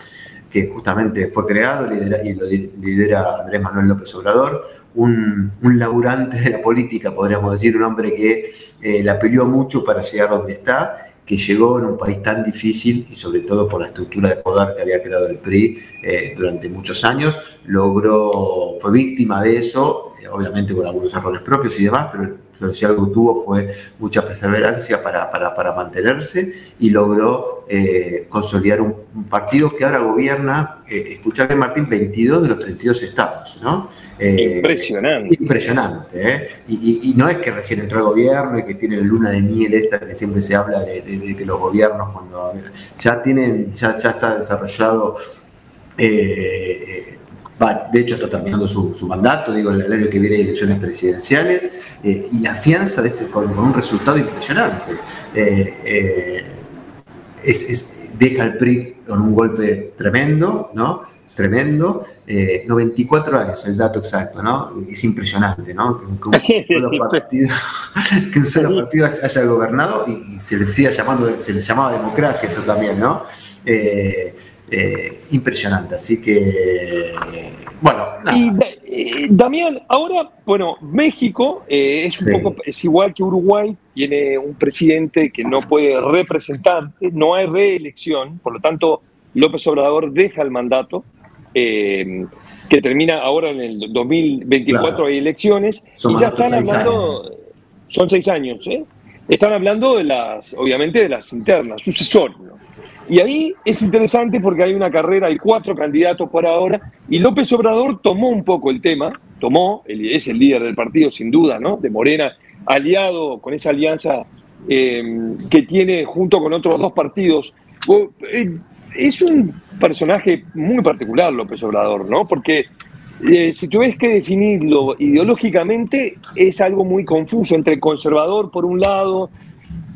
que justamente fue creado y lo lidera Andrés Manuel López Obrador, un, un, laburante de la política, podríamos decir, un hombre que eh, la peleó mucho para llegar donde está, que llegó en un país tan difícil y sobre todo por la estructura de poder que había creado el PRI eh, durante muchos años, logró, fue víctima de eso obviamente con algunos errores propios y demás, pero, si algo tuvo fue mucha perseverancia para, para, mantenerse y logró eh, consolidar un, partido que ahora gobierna, eh, escuchá que Martín, 22 de los 32 estados, ¿no? Eh, impresionante. Impresionante, y, no es que recién entró al gobierno y que tiene la luna de miel esta que siempre se habla de, que los gobiernos cuando ya tienen, ya, ya está desarrollado de hecho está terminando su, mandato, digo, el año que viene hay elecciones presidenciales, eh, y afianza de este, con, un resultado impresionante. Eh, eh, deja al PRI con un golpe tremendo, ¿no? Tremendo, 94 años, el dato exacto, ¿no? Es impresionante, ¿no? Que un solo partido, haya gobernado y, se le siga llamando, se le llamaba democracia eso también, ¿no? Eh, impresionante. Así que, bueno. Y Eh, Damián, ahora, bueno, México eh, es un poco, es igual que Uruguay, tiene un presidente que no puede representar, no hay reelección, por lo tanto, López Obrador deja el mandato, eh, que termina ahora en el 2024 hay elecciones, y ya están hablando, son seis años, están hablando de las, obviamente, de las internas, sucesor, y ahí es interesante porque hay una carrera, hay cuatro candidatos por ahora, y López Obrador tomó un poco el tema, tomó, es el líder del partido sin duda, ¿no? De Morena, aliado con esa alianza em, que tiene junto con otros dos partidos. Eh, es un personaje muy particular López Obrador, ¿no? Porque eh, si tuvieras que definirlo ideológicamente, es algo muy confuso entre conservador por un lado,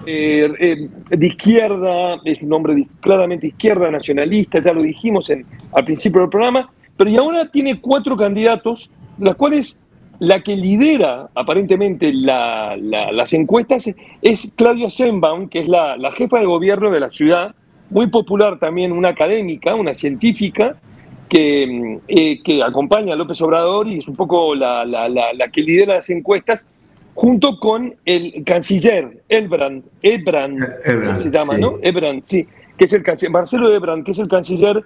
eh, eh, de izquierda, es un hombre claramente izquierda, nacionalista, ya lo dijimos en, al principio del programa, pero y ahora tiene cuatro candidatos, las cuales la que lidera aparentemente las encuestas es Claudia Sheinbaum, que es la, jefa de gobierno de la ciudad, muy popular también, una académica, una científica, que, eh, que acompaña a López Obrador y es un poco la, la que lidera las encuestas junto con el canciller Elbrand, Ebrand, se llama, ¿no? Ebrand, sí, que es el canciller, Marcelo Ebrand, que es el canciller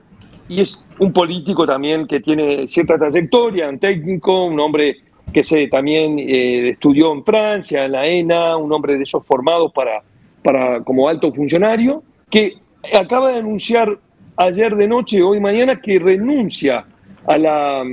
y es un político también que tiene cierta trayectoria, un técnico, un hombre que se también eh, estudió en Francia, en la ENA, un hombre de esos formados para, para, como alto funcionario, que acaba de anunciar ayer de noche, hoy mañana, que renuncia a la,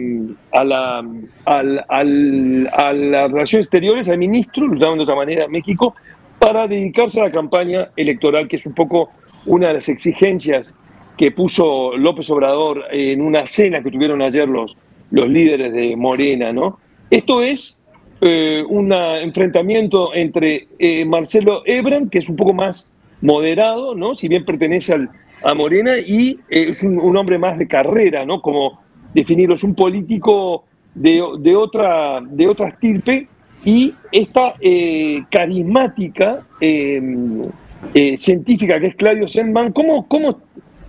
a la, al, al, a las relaciones exteriores, al ministro, lo llaman de otra manera, México, para dedicarse a la campaña electoral, que es un poco una de las exigencias que puso López Obrador en una cena que tuvieron ayer los, los líderes de Morena, ¿no? Esto es eh, un enfrentamiento entre eh, Marcelo Ebran, que es un poco más moderado, ¿no? Si bien pertenece al, a Morena, y eh, es un, un, hombre más de carrera, ¿no? Como definirlo, es un político de, de otra, de estirpe y esta eh, carismática em, eh, científica que es Claudio Sandman, ¿cómo, cómo,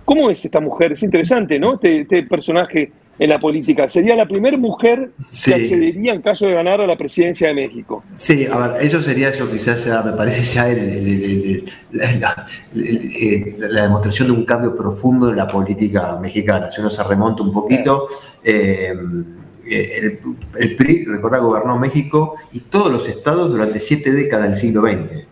¿cómo es esta mujer? Es interesante, ¿no? Este, este personaje en la política. Sería la primera mujer que accedería en caso de ganar a la presidencia de México. Sí, a ver, eso sería yo quizás, me parece ya la, demostración de un cambio profundo en la política mexicana. Si uno se remonta un poquito, eh, el, PRI, recordá, gobernó México y todos los estados durante siete décadas del siglo XX.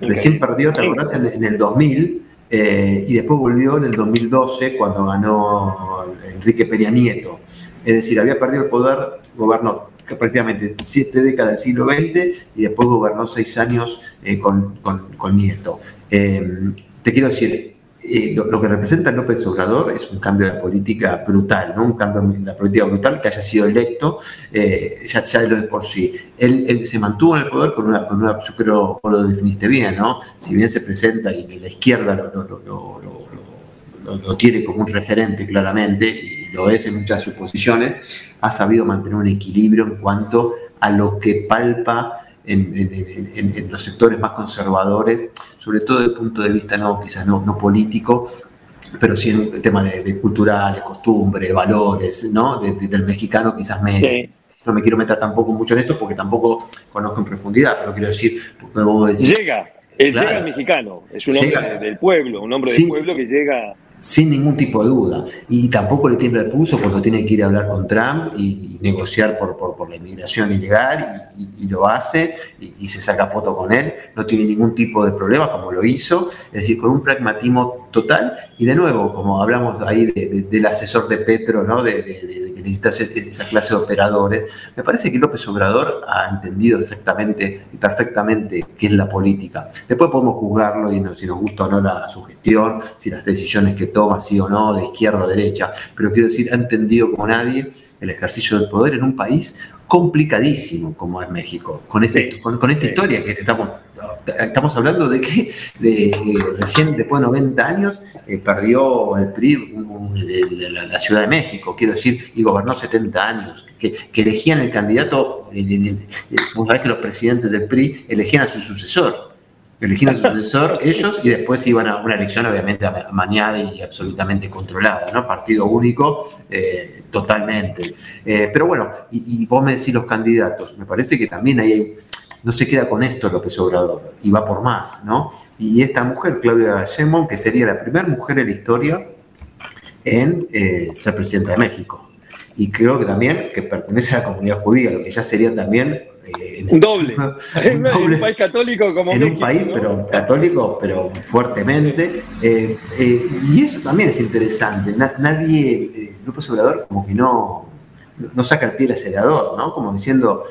Recién perdió, ¿te acordás? En, el 2000 eh, y después volvió en el 2012 cuando ganó Enrique Peña Nieto. Es decir, había perdido el poder, gobernó prácticamente siete décadas del siglo XX y después gobernó seis años eh, con, Nieto. Eh, te quiero decir, lo, que representa López Obrador es un cambio de política brutal, ¿no? un cambio de política brutal que haya sido electo, ya, ya lo de por sí. Él, se mantuvo en el poder con una, con una, yo creo, lo definiste bien, ¿no? Si bien se presenta y la izquierda lo, lo, tiene como un referente claramente, y lo es en muchas de sus posiciones, ha sabido mantener un equilibrio en cuanto a lo que palpa en, los sectores más conservadores, sobre todo desde el punto de vista no, quizás no, político, pero sí en el tema de, culturales, costumbres, valores, ¿no? del mexicano quizás menos. No me quiero meter tampoco mucho en esto porque tampoco conozco en profundidad, pero quiero decir, porque Llega, llega el mexicano, es un hombre del pueblo, un hombre del pueblo que llega sin ningún tipo de duda. Y tampoco le tiembla el pulso cuando tiene que ir a hablar con Trump y, negociar por, por, la inmigración ilegal y, lo hace y, se saca foto con él. No tiene ningún tipo de problema como lo hizo. Es decir, con un pragmatismo total. Y de nuevo, como hablamos ahí del asesor de Petro, ¿no? de, que necesita esa clase de operadores, me parece que López Obrador ha entendido exactamente y perfectamente qué es la política. Después podemos juzgarlo y si nos gusta o no la, su gestión, si las decisiones que toma, sí o no, de izquierda o derecha, pero quiero decir, ha entendido como nadie el ejercicio del poder en un país complicadísimo como es México, con, este, con, esta historia que estamos, estamos hablando de que de, recién después de 90 años eh, perdió el PRI la, Ciudad de México, quiero decir, y gobernó 70 años, que, elegían el candidato, vos sabés que los presidentes del PRI elegían a su sucesor, elegían su sucesor ellos y después iban a una elección obviamente amañada y absolutamente controlada, ¿no? Partido único eh, totalmente. Eh, pero bueno, y, vos me decís los candidatos, me parece que también hay, no se queda con esto López Obrador y va por más, ¿no? Y esta mujer, Claudia Sheinbaum, que sería la primera mujer en la historia en eh, ser presidenta de México y creo que también que pertenece a la comunidad judía, lo que ya sería también eh, un doble. en un país católico como En un país, pero católico, pero fuertemente. Eh, eh, y eso también es interesante. nadie, López Obrador, como que no, no saca el pie del acelerador, ¿no? Como diciendo,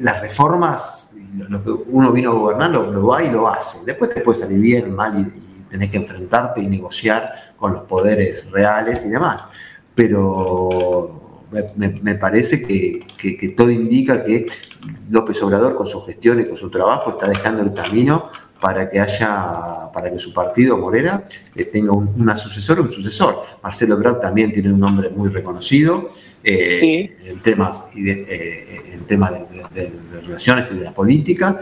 las reformas, lo que uno vino a gobernar, lo, va y lo hace. Después te puede salir bien, mal, y, y tenés que enfrentarte y negociar con los poderes reales y demás. Pero me, parece que, todo indica que López Obrador con su gestión y con su trabajo está dejando el camino para que haya, para que su partido Morena eh, tenga un, una sucesora un sucesor. Marcelo Ebrard también tiene un nombre muy reconocido eh, en temas, eh, en temas de, relaciones y de la política.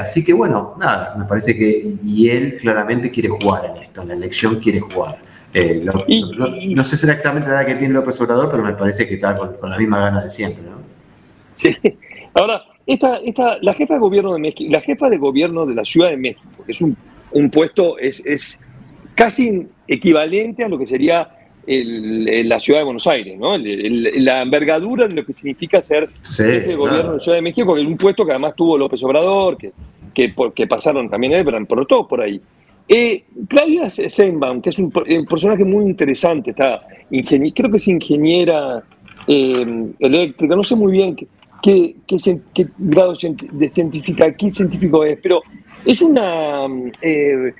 así que bueno, nada, me parece que y él claramente quiere jugar en esto, en la elección quiere jugar. Eh, no sé exactamente la edad que tiene López Obrador, pero me parece que está con, la misma gana de siempre. ¿no? Sí. Ahora, esta, esta, la jefa de gobierno de México, la jefa de gobierno de la Ciudad de México, que es un, un puesto, es, es, casi equivalente a lo que sería el, la Ciudad de Buenos Aires, ¿no? la envergadura de lo que significa ser jefe de gobierno de la Ciudad de México, que es un puesto que además tuvo López Obrador, que, que, que pasaron también Ebran, pero todo por ahí. Eh, Claudia Seinbaum, que es un, personaje muy interesante, está creo que es ingeniera eh, eléctrica, no sé muy bien qué, qué, grado de científica, qué científico es, pero es una eh,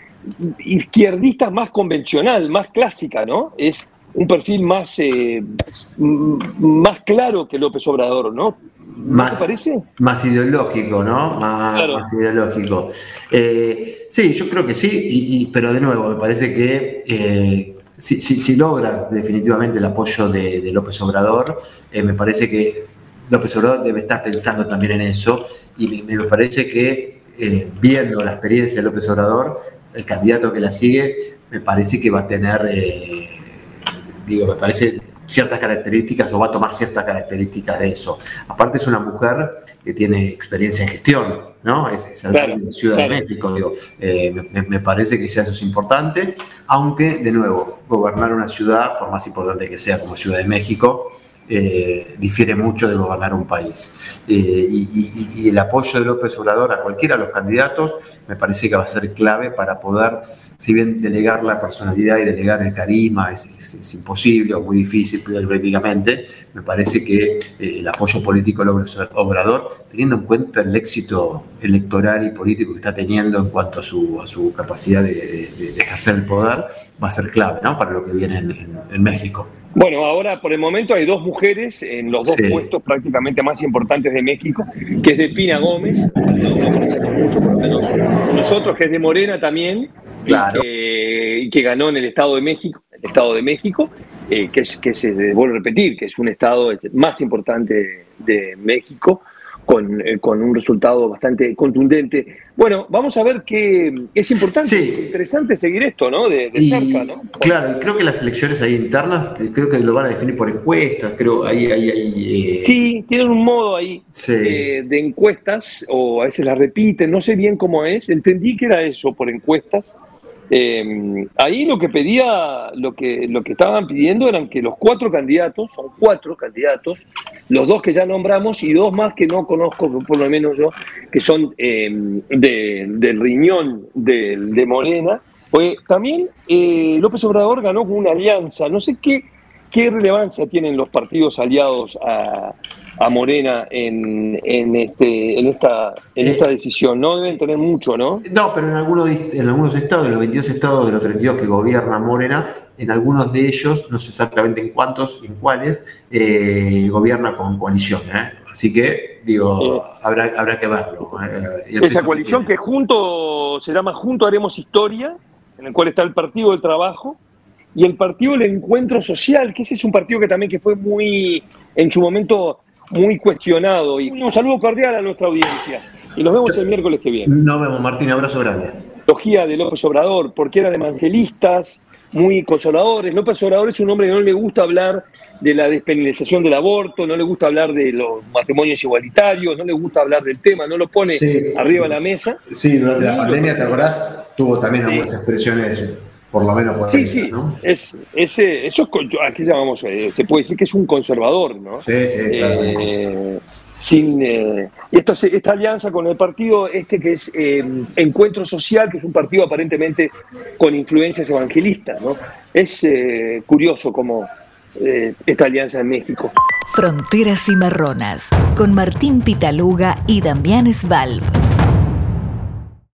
izquierdista más convencional, más clásica, ¿no? Es un perfil más, eh, más claro que López Obrador, ¿no? Más, parece? Más ideológico, ¿no? Más, ideológico. Eh, sí, yo creo que sí, y, pero de nuevo, me parece que eh, si, logra definitivamente el apoyo de, López Obrador, me parece que López Obrador debe estar pensando también en eso, y me, me parece que viendo la experiencia de López Obrador, el candidato que la sigue, me parece que va a tener digo, me parece ciertas características o va a tomar ciertas características de eso. Aparte es una mujer que tiene experiencia en gestión, ¿no? Es, de la Ciudad de México, digo, eh, me, parece que ya eso es importante, aunque, de nuevo, gobernar una ciudad, por más importante que sea como Ciudad de México, eh, difiere mucho de gobernar un país. Eh, y, y, el apoyo de López Obrador a cualquiera de los candidatos me parece que va a ser clave para poder si bien delegar la personalidad y delegar el carisma es, imposible o muy difícil políticamente, me parece que eh, el apoyo político del Obrador, teniendo en cuenta el éxito electoral y político que está teniendo en cuanto a su, a su capacidad de, ejercer el poder, va a ser clave para lo que viene en, México. Bueno, ahora por el momento hay dos mujeres en los dos puestos prácticamente más importantes de México, que es Gómez, por lo menos nosotros, que es de Morena también, y, que, ganó en el Estado de México, el Estado de México, eh, que, es, que se vuelve a repetir, que es un estado más importante de, México, con, eh, con, un resultado bastante contundente. Bueno, vamos a ver que es importante, es interesante seguir esto, ¿no? De, cerca, ¿no? Claro, creo que las elecciones ahí internas, creo que lo van a definir por encuestas, creo ahí, ahí, ahí eh, Sí, tienen un modo ahí de encuestas, o a veces las repiten, no sé bien cómo es, entendí que era eso, por encuestas, eh, ahí lo que pedía, lo que, lo que estaban pidiendo eran que los cuatro candidatos, son cuatro candidatos, los dos que ya nombramos y dos más que no conozco, por lo menos yo, que son eh, del riñón de, de Morena, pues también eh, López Obrador ganó con una alianza, no sé qué, qué relevancia tienen los partidos aliados a, a Morena en, en, este, en, esta, en esta decisión. No deben tener mucho, ¿no? No, pero en algunos, en algunos estados, en los 22 estados de los 32 que gobierna Morena, en algunos de ellos, no sé exactamente en cuántos, en cuáles, eh, gobierna con coalición. ¿eh? Así que, digo, habrá, habrá que verlo. ¿eh? Esa coalición que junto, se llama Junto Haremos Historia, en el cual está el Partido del Trabajo, y el Partido del Encuentro Social, que ese es un partido que también que fue muy, en su momento, muy cuestionado. Y un saludo cordial a nuestra audiencia. Y nos vemos el miércoles que viene. Nos vemos, Martín. Abrazo grande. Logía de López Obrador, porque eran evangelistas, muy consoladores. López Obrador es un hombre que no le gusta hablar de la despenalización del aborto, no le gusta hablar de los matrimonios igualitarios, no le gusta hablar del tema, no lo pone arriba de la mesa. Sí, durante la pandemia, ¿te acordás? Tuvo también algunas expresiones, por lo menos por Sí, sí, es, ese, eso es, aquí llamamos, eh, se puede decir que es un conservador, ¿no? Sí, sí, claro. Eh, sin, eh, esto, esta alianza con el partido este que es Encuentro Social, que es un partido aparentemente con influencias evangelistas, ¿no? Es curioso cómo eh, esta alianza en México. Fronteras y Marronas, con Martín Pitaluga y Damián Svalb.